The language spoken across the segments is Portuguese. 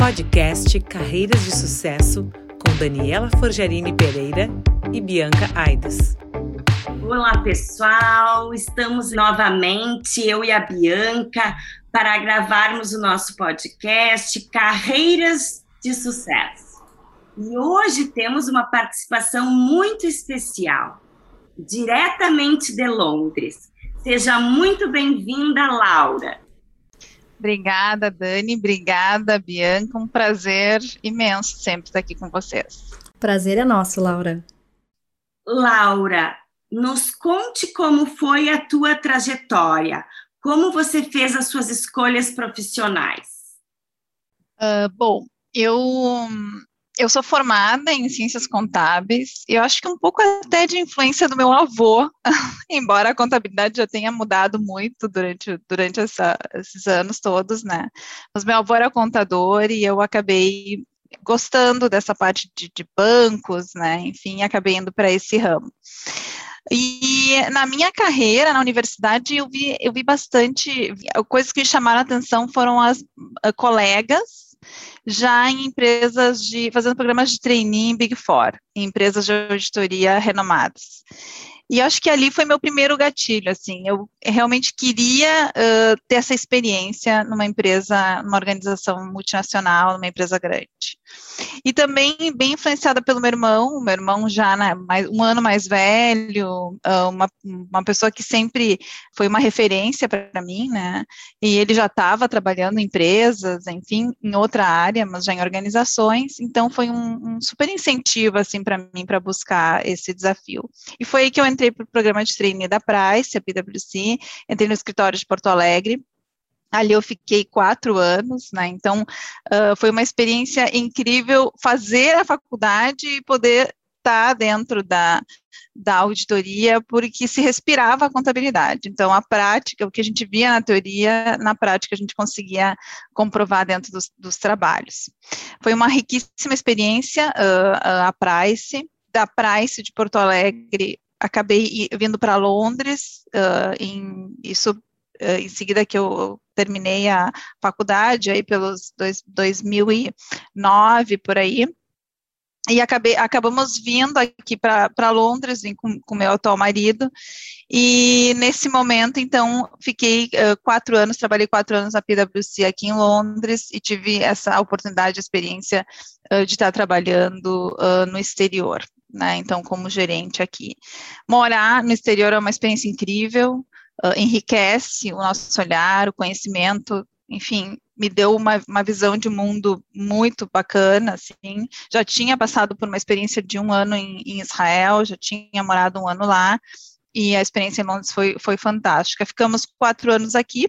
Podcast Carreiras de Sucesso com Daniela Forjarini Pereira e Bianca Aides. Olá, pessoal! Estamos novamente, eu e a Bianca, para gravarmos o nosso podcast Carreiras de Sucesso. E hoje temos uma participação muito especial, diretamente de Londres. Seja muito bem-vinda, Laura. Obrigada, Dani. Obrigada, Bianca. Um prazer imenso sempre estar aqui com vocês. Prazer é nosso, Laura. Laura, nos conte como foi a tua trajetória, como você fez as suas escolhas profissionais. Uh, bom, eu eu sou formada em ciências contábeis, e eu acho que um pouco até de influência do meu avô, embora a contabilidade já tenha mudado muito durante, durante essa, esses anos todos, né? Mas meu avô era contador e eu acabei gostando dessa parte de, de bancos, né? Enfim, acabei indo para esse ramo. E na minha carreira na universidade eu vi, eu vi bastante coisas que me chamaram a atenção foram as uh, colegas já em empresas de, fazendo programas de trainee em Big Four, em empresas de auditoria renomadas. E acho que ali foi meu primeiro gatilho, assim, eu realmente queria uh, ter essa experiência numa empresa, numa organização multinacional, numa empresa grande. E também bem influenciada pelo meu irmão, meu irmão já né, mais, um ano mais velho, uh, uma, uma pessoa que sempre foi uma referência para mim, né, e ele já estava trabalhando em empresas, enfim, em outra área, mas já em organizações, então foi um, um super incentivo, assim, para mim, para buscar esse desafio. E foi aí que eu entrei entrei para o programa de trainee da Price, a PwC, entrei no escritório de Porto Alegre, Ali eu fiquei quatro anos, né? Então uh, foi uma experiência incrível fazer a faculdade e poder estar tá dentro da, da auditoria, porque se respirava a contabilidade. Então, a prática, o que a gente via na teoria, na prática a gente conseguia comprovar dentro dos, dos trabalhos. Foi uma riquíssima experiência uh, a Price. Da Price de Porto Alegre, acabei vindo para Londres, uh, em, isso uh, em seguida que eu terminei a faculdade, aí pelos dois, 2009, por aí, e acabei, acabamos vindo aqui para Londres, vim com, com meu atual marido, e nesse momento, então, fiquei uh, quatro anos, trabalhei quatro anos na PwC aqui em Londres, e tive essa oportunidade, experiência uh, de estar trabalhando uh, no exterior né? Então, como gerente aqui. Morar no exterior é uma experiência incrível, enriquece o nosso olhar, o conhecimento, enfim, me deu uma, uma visão de mundo muito bacana, assim, já tinha passado por uma experiência de um ano em, em Israel, já tinha morado um ano lá, e a experiência em Londres foi, foi fantástica. Ficamos quatro anos aqui,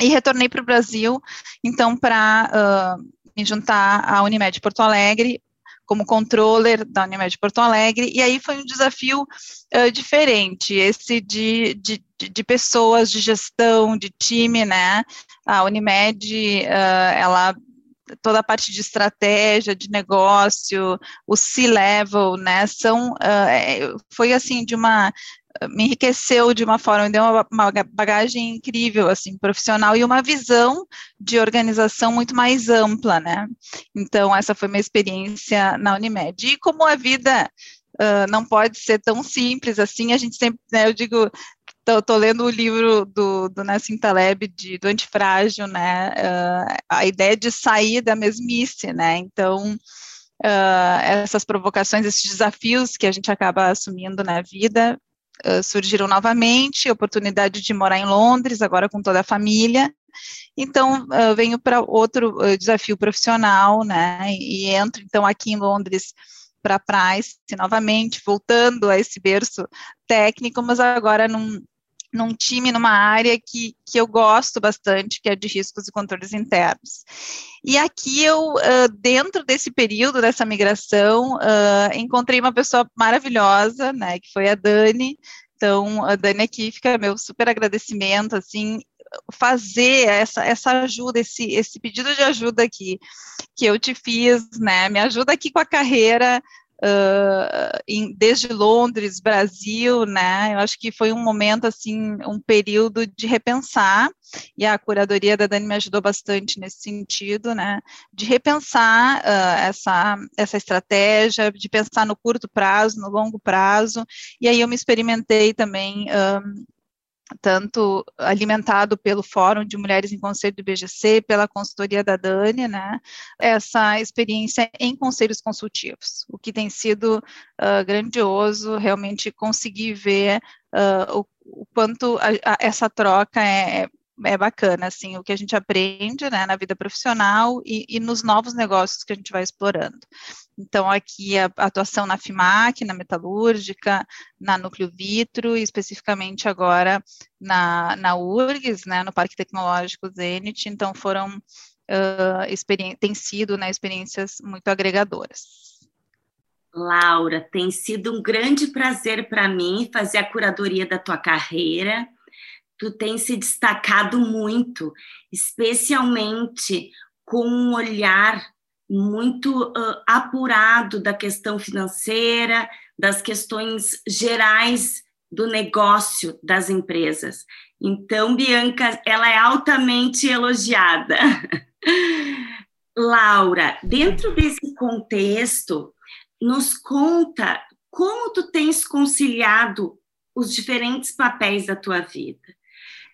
e retornei para o Brasil, então, para uh, me juntar à Unimed Porto Alegre, como controller da Unimed Porto Alegre, e aí foi um desafio uh, diferente, esse de, de, de, pessoas, de gestão, de time, né? A Unimed, uh, ela toda a parte de estratégia, de negócio, o C-level, né, são, uh, foi assim, de uma, me enriqueceu de uma forma, me deu uma, uma, bagagem incrível, assim, profissional e uma visão de organização muito mais ampla, né? Então, essa foi minha experiência na Unimed. E como a vida uh, não pode ser tão simples assim, a gente sempre, né, eu digo, Estou lendo o livro do, do Nassim Taleb, de, do Antifrágil, né, uh, a ideia de sair da mesmice, né, então, uh, essas provocações, esses desafios que a gente acaba assumindo na vida, surgiram novamente, oportunidade de morar em Londres, agora com toda a família, então uh, venho para outro desafio profissional, né, e entro então aqui em Londres para a Price novamente, voltando a esse berço técnico, mas agora num, num time, numa área que, que eu gosto bastante, que é de riscos e controles internos. E aqui eu, dentro desse período, dessa migração, encontrei uma pessoa maravilhosa, né, que foi a Dani. Então, a Dani aqui fica meu super agradecimento, assim, fazer essa, essa ajuda, esse, esse pedido de ajuda aqui que eu te fiz, né, me ajuda aqui com a carreira, uh, em, desde Londres, Brasil, né? Eu acho que foi um momento, assim, um período de repensar, e a curadoria da Dani me ajudou bastante nesse sentido, né? De repensar uh, essa, essa estratégia, de pensar no curto prazo, no longo prazo, e aí eu me experimentei também tanto alimentado pelo Fórum de Mulheres em Conselho do BGC, pela consultoria da Dani, né, essa experiência em conselhos consultivos, o que tem sido uh, grandioso, realmente conseguir ver uh, o, o, quanto a, a, essa troca é, é bacana, assim, o que a gente aprende, né, na vida profissional e, e nos novos negócios que a gente vai explorando. Então, aqui a atuação na FIMAC, na metalúrgica, na Núcleo Vitro, e especificamente agora na, na URGS, né, no Parque Tecnológico Zenit, então foram, uh, tem sido né, experiências muito agregadoras. Laura, tem sido um grande prazer para mim fazer a curadoria da tua carreira. Tu tem se destacado muito, especialmente com um olhar muito uh, apurado da questão financeira, das questões gerais do negócio das empresas. Então, Bianca, ela é altamente elogiada. Laura, dentro desse contexto, nos conta como tu tens conciliado os diferentes papéis da tua vida.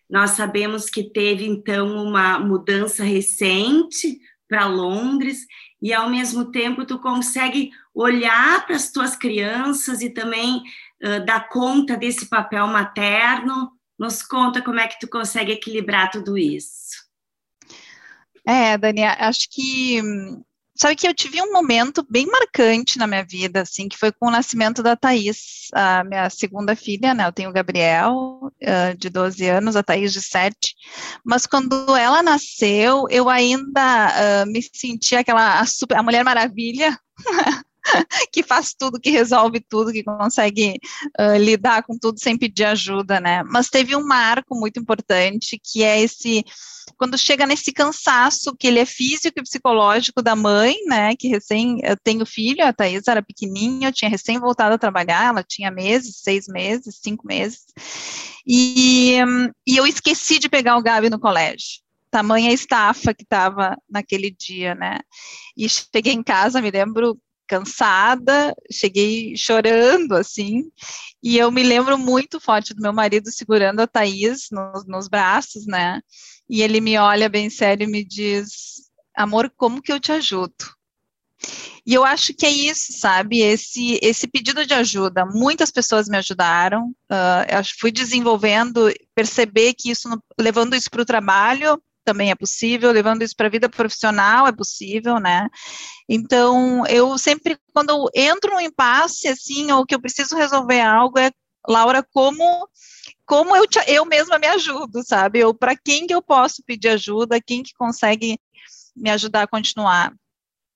Nós sabemos que teve então uma mudança recente para Londres e ao mesmo tempo tu consegue olhar para as tuas crianças e também uh, dar conta desse papel materno. Nos conta como é que tu consegue equilibrar tudo isso. É, Dani, acho que sabe que eu tive um momento bem marcante na minha vida, assim, que foi com o nascimento da Thaís, a minha segunda filha, né? Eu tenho o Gabriel, uh, de 12 anos, a Thaís de 7. Mas quando ela nasceu, eu ainda uh, me senti aquela a, super, a Mulher Maravilha. que faz tudo, que resolve tudo, que consegue uh, lidar com tudo sem pedir ajuda, né? Mas teve um marco muito importante, que é esse quando chega nesse cansaço, que ele é físico e psicológico da mãe, né, que recém, eu tenho filho, a Thaís era pequenininha, eu tinha recém voltado a trabalhar, ela tinha meses, seis meses, cinco meses, e, e eu esqueci de pegar o Gabi no colégio, tamanha estafa que estava naquele dia, né, e cheguei em casa, me lembro cansada, cheguei chorando, assim, e eu me lembro muito forte do meu marido segurando a Thaís nos, nos braços, né, e ele me olha bem sério e me diz: Amor, como que eu te ajudo? E eu acho que é isso, sabe? Esse, esse pedido de ajuda. Muitas pessoas me ajudaram. Uh, eu fui desenvolvendo, perceber que isso, levando isso para o trabalho, também é possível, levando isso para a vida profissional é possível, né? Então, eu sempre, quando eu entro num impasse, assim, ou que eu preciso resolver algo, é, Laura, como como eu, te, eu mesma me ajudo, sabe? Ou para quem que eu posso pedir ajuda, quem que consegue me ajudar a continuar.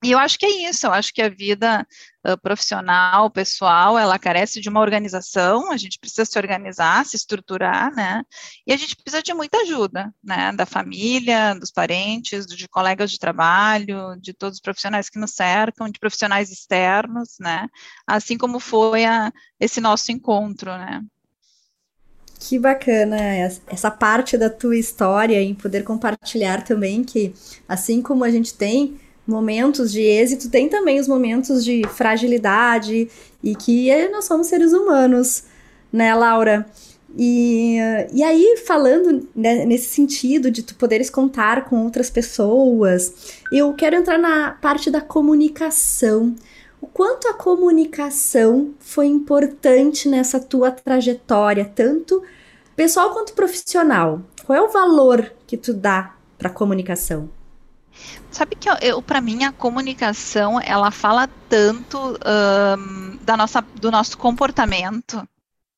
E eu acho que é isso, eu acho que a vida uh, profissional, pessoal, ela carece de uma organização, a gente precisa se organizar, se estruturar, né? E a gente precisa de muita ajuda, né? Da família, dos parentes, de colegas de trabalho, de todos os profissionais que nos cercam, de profissionais externos, né? Assim como foi a, esse nosso encontro, né? Que bacana essa parte da tua história em poder compartilhar também que, assim como a gente tem momentos de êxito, tem também os momentos de fragilidade e que nós somos seres humanos, né, Laura? E, e aí, falando né, nesse sentido de tu poderes contar com outras pessoas, eu quero entrar na parte da comunicação o quanto a comunicação foi importante nessa tua trajetória, tanto pessoal quanto profissional. Qual é o valor que tu dá para a comunicação? Sabe que eu, eu para mim a comunicação ela fala tanto um, da nossa, do nosso comportamento,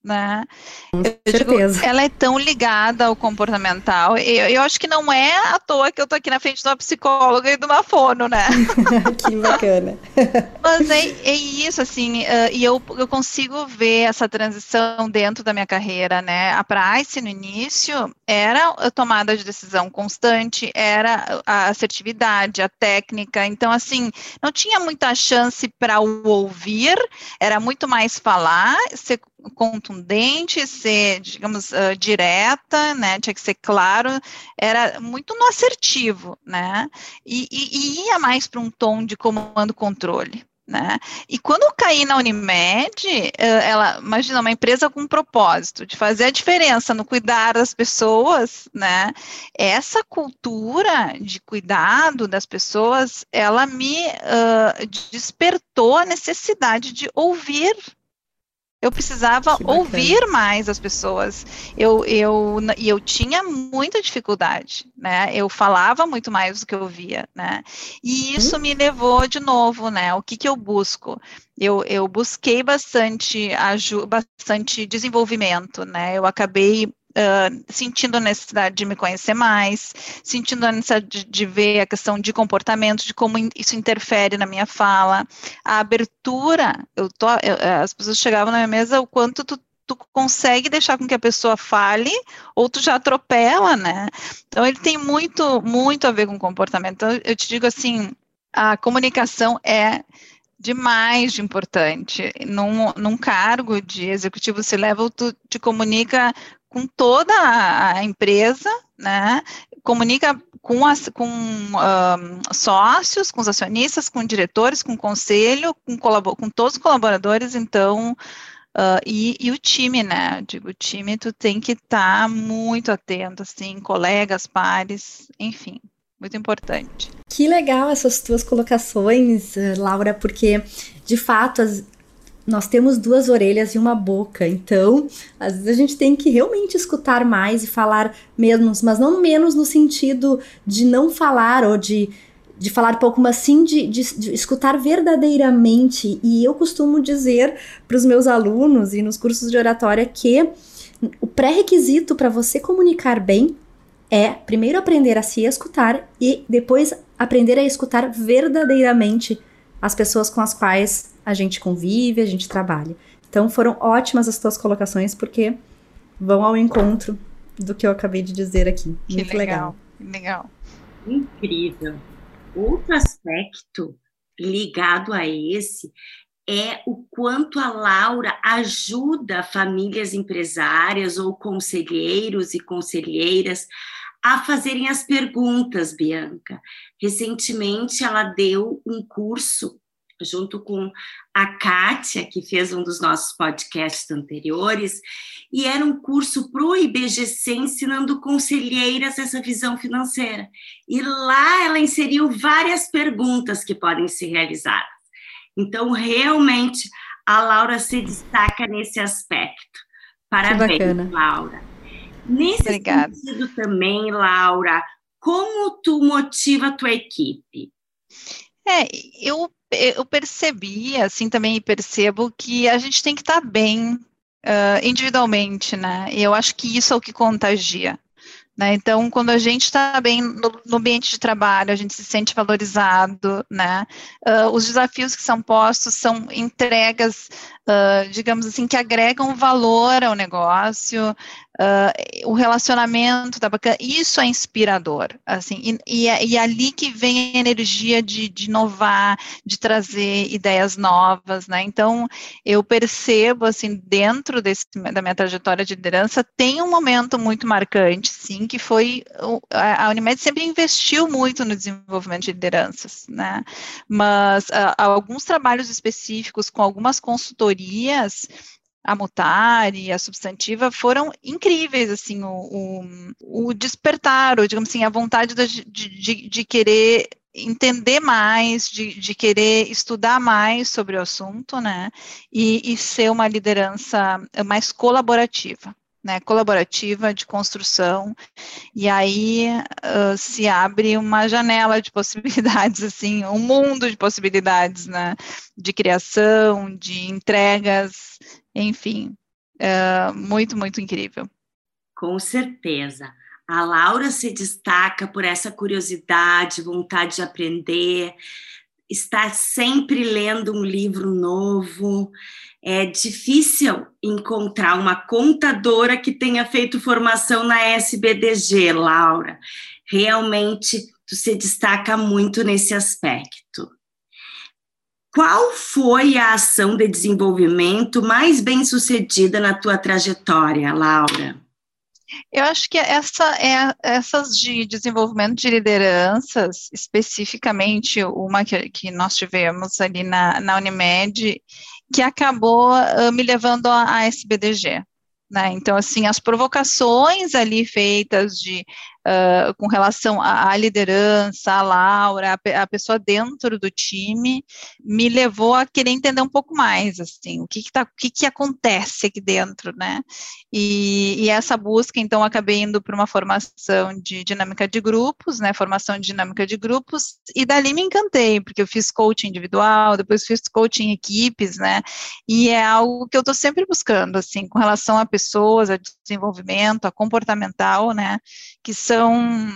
né? Com certeza. Digo, ela é tão ligada ao comportamental. Eu, eu acho que não é à toa que eu tô aqui na frente de uma psicóloga e de uma fono, né? que bacana. Mas é, é isso, assim, uh, e eu, eu consigo ver essa transição dentro da minha carreira, né? A Price, no início, era a tomada de decisão constante, era a assertividade, a técnica. Então, assim, não tinha muita chance para o ouvir, era muito mais falar, ser contundente, ser, digamos, uh, direta, né, tinha que ser claro, era muito no assertivo, né, e, e, e ia mais para um tom de comando-controle. Né? E quando eu caí na Unimed, ela, imagina, uma empresa com um propósito de fazer a diferença no cuidar das pessoas, né? Essa cultura de cuidado das pessoas, ela me uh, despertou a necessidade de ouvir eu precisava ouvir mais as pessoas. Eu, eu, e eu tinha muita dificuldade, né? Eu falava muito mais do que eu ouvia, né? E isso hum? me levou de novo, né? O que, que eu busco? Eu, eu busquei bastante, bastante desenvolvimento, né? Eu acabei Uh, sentindo a necessidade de me conhecer mais, sentindo a necessidade de, de, ver a questão de comportamento, de como isso interfere na minha fala, a abertura, eu tô, eu, as pessoas chegavam na minha mesa, o quanto tu, tu consegue deixar com que a pessoa fale, ou tu já atropela, né? Então ele tem muito, muito a ver com comportamento. Então eu te digo assim, a comunicação é demais de importante. Num, num cargo de executivo se level, tu te comunica com toda a empresa, né? Comunica com, as, com um, sócios, com os acionistas, com diretores, com conselho, com, com todos os colaboradores, então, uh, e, e, o time, né? Digo, o time tu tem que estar tá muito atento, assim, colegas, pares, enfim, muito importante. Que legal essas tuas colocações, Laura, porque de fato as, nós temos duas orelhas e uma boca, então às vezes a gente tem que realmente escutar mais e falar menos, mas não menos no sentido de não falar ou de, de falar pouco, mas sim de, de, de escutar verdadeiramente. E eu costumo dizer para os meus alunos e nos cursos de oratória que o pré-requisito para você comunicar bem é primeiro aprender a se escutar e depois aprender a escutar verdadeiramente as pessoas com as quais a gente convive, a gente trabalha. Então foram ótimas as tuas colocações porque vão ao encontro do que eu acabei de dizer aqui. Que Muito legal. Legal. Incrível. Outro aspecto ligado a esse é o quanto a Laura ajuda famílias empresárias ou conselheiros e conselheiras a fazerem as perguntas, Bianca. Recentemente ela deu um curso junto com a Kátia, que fez um dos nossos podcasts anteriores, e era um curso para o IBGC ensinando conselheiras essa visão financeira. E lá ela inseriu várias perguntas que podem ser realizadas. Então, realmente, a Laura se destaca nesse aspecto. Parabéns, Laura. Nesse Obrigada. sentido também, Laura, como tu motiva a tua equipe? É, eu eu percebi, assim, também percebo que a gente tem que estar tá bem uh, individualmente, né? E eu acho que isso é o que contagia. Né? Então, quando a gente está bem no, no, ambiente de trabalho, a gente se sente valorizado, né? Uh, os desafios que são postos são entregas, uh, digamos assim, que agregam valor ao negócio, uh, o relacionamento tá bacana, isso é inspirador, assim, e, e, é, e é ali que vem a energia de, de inovar, de trazer ideias novas, né, então eu percebo, assim, dentro desse, da minha trajetória de liderança, tem um momento muito marcante, sim, que foi, a Unimed sempre investiu muito no desenvolvimento de lideranças, né, mas uh, alguns trabalhos específicos com algumas consultorias, a mutar e a substantiva foram incríveis, assim, o, o, o despertar, ou digamos assim, a vontade de, de, de querer entender mais, de, de, querer estudar mais sobre o assunto, né, e, e ser uma liderança mais colaborativa. Né, colaborativa de construção, e aí uh, se abre uma janela de possibilidades, assim, um mundo de possibilidades, né, de criação, de entregas, enfim, uh, muito, muito incrível. Com certeza. A Laura se destaca por essa curiosidade, vontade de aprender, está sempre lendo um livro novo. É difícil encontrar uma contadora que tenha feito formação na SBDG, Laura. Realmente, tu se destaca muito nesse aspecto. Qual foi a ação de desenvolvimento mais bem sucedida na tua trajetória, Laura? Eu acho que essa é essas de desenvolvimento de lideranças, especificamente uma que, que nós tivemos ali na, na Unimed, que acabou uh, me levando à SBDG. Né? Então, assim, as provocações ali feitas de uh, com relação à, liderança, à Laura, a, a, pessoa dentro do time, me levou a querer entender um pouco mais, assim, o que que, tá, o que, que acontece aqui dentro, né? E, e essa busca, então, acabei indo para uma formação de dinâmica de grupos, né? Formação de dinâmica de grupos, e dali me encantei, porque eu fiz coaching individual, depois fiz coaching em equipes, né? E é algo que eu estou sempre buscando, assim, com relação a pessoas, a desenvolvimento, a comportamental, né? Que são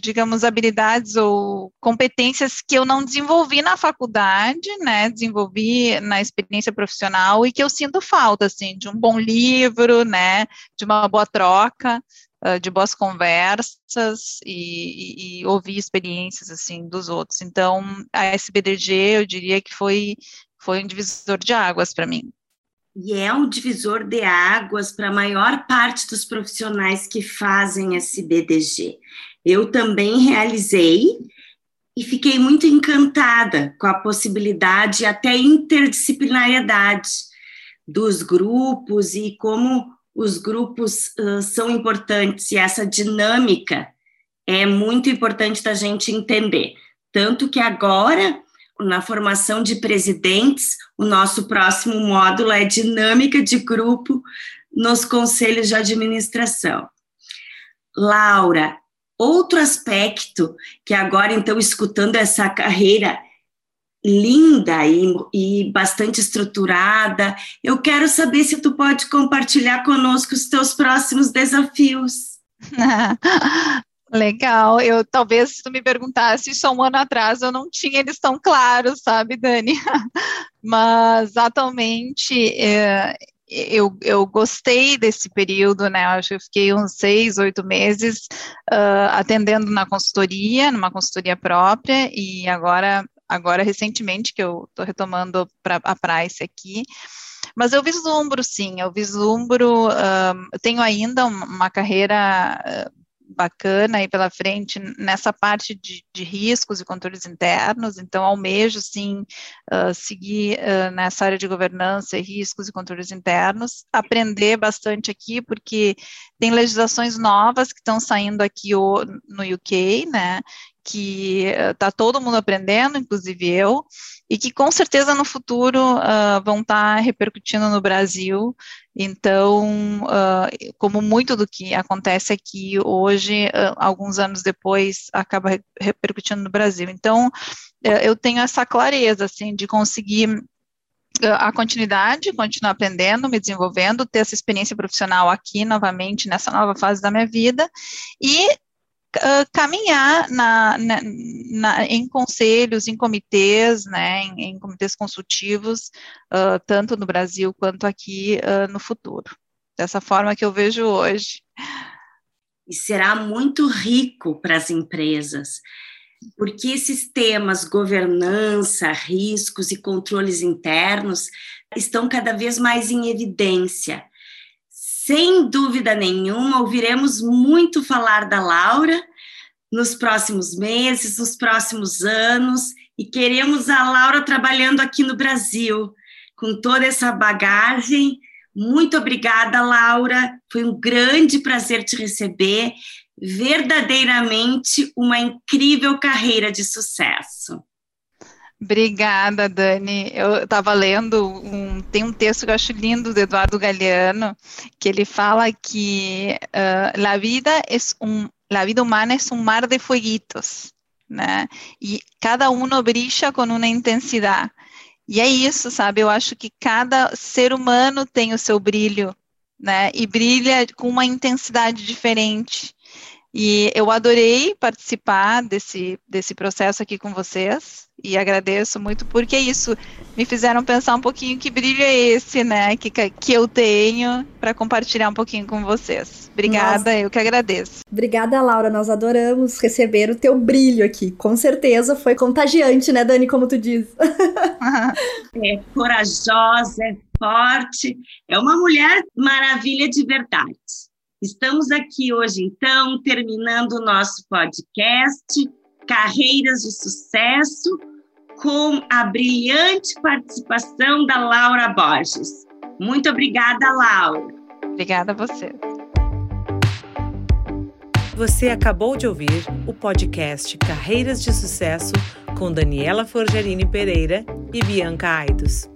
digamos, habilidades ou competências que eu não desenvolvi na faculdade, né, desenvolvi na experiência profissional e que eu sinto falta, assim, de um bom livro, né, de uma boa troca, de boas conversas e, e, e ouvir experiências, assim, dos outros. Então, a SBDG, eu diria que foi, foi um divisor de águas para mim e é um divisor de águas para a maior parte dos profissionais que fazem esse BDG. Eu também realizei e fiquei muito encantada com a possibilidade até interdisciplinariedade dos grupos e como os grupos uh, são importantes e essa dinâmica é muito importante da gente entender. Tanto que agora na formação de presidentes, o nosso próximo módulo é dinâmica de grupo nos conselhos de administração. Laura, outro aspecto que agora, então, escutando essa carreira linda e, e, bastante estruturada, eu quero saber se tu pode compartilhar conosco os teus próximos desafios. Legal, eu talvez se tu me perguntasse isso um ano atrás, eu não tinha eles tão claros, sabe, Dani? Mas atualmente é, eu, eu gostei desse período, né? Acho que eu fiquei uns seis, oito meses uh, atendendo na consultoria, numa consultoria própria, e agora, agora recentemente que eu estou retomando pra, a Price aqui. Mas eu vislumbro, sim, eu vislumbro, uh, tenho ainda uma carreira uh, bacana aí pela frente nessa parte de, de, riscos e controles internos, então almejo sim uh, seguir uh, nessa área de governança riscos e controles internos, aprender bastante aqui, porque tem legislações novas que estão saindo aqui no UK, né, que está todo mundo aprendendo, inclusive eu, e que com certeza no futuro uh, vão estar tá repercutindo no Brasil. Então, uh, como muito do que acontece aqui hoje, uh, alguns anos depois, acaba re repercutindo no Brasil. Então, eu tenho essa clareza, assim, de conseguir a continuidade, continuar aprendendo, me desenvolvendo, ter essa experiência profissional aqui novamente nessa nova fase da minha vida e uh, caminhar na, na, na, em conselhos, em comitês, né, em, em comitês consultivos, uh, tanto no Brasil quanto aqui uh, no futuro. Dessa forma que eu vejo hoje. E será muito rico para as empresas, porque esses temas, governança, riscos e controles internos, estão cada vez mais em evidência sem dúvida nenhuma, ouviremos muito falar da Laura nos próximos meses, nos próximos anos, e queremos a Laura trabalhando aqui no Brasil, com toda essa bagagem. Muito obrigada, Laura. Foi um grande prazer te receber. Verdadeiramente uma incrível carreira de sucesso. Obrigada, Dani. Eu estava lendo, um, tem um texto que eu acho lindo do Eduardo Galeano, que ele fala que uh, la vida es un, la vida humana es un mar de fueguitos, né? E cada um brilha com uma intensidade. E é isso, sabe? Eu acho que cada ser humano tem o seu brilho né? E brilha com uma intensidade diferente. E eu adorei participar desse, desse processo aqui com vocês e agradeço muito porque isso me fizeram pensar um pouquinho que brilho é esse, né, que, que eu tenho para compartilhar um pouquinho com vocês. Obrigada, Nossa. eu que agradeço. Obrigada, Laura, nós adoramos receber o teu brilho aqui. Com certeza foi contagiante, né, Dani, como tu diz. é corajosa, é forte, é uma mulher maravilha de verdade. Estamos aqui hoje, então, terminando o nosso podcast Carreiras de Sucesso, com a brilhante participação da Laura Borges. Muito obrigada, Laura. Obrigada a você. Você acabou de ouvir o podcast Carreiras de Sucesso com Daniela Forgerini Pereira e Bianca Aidos.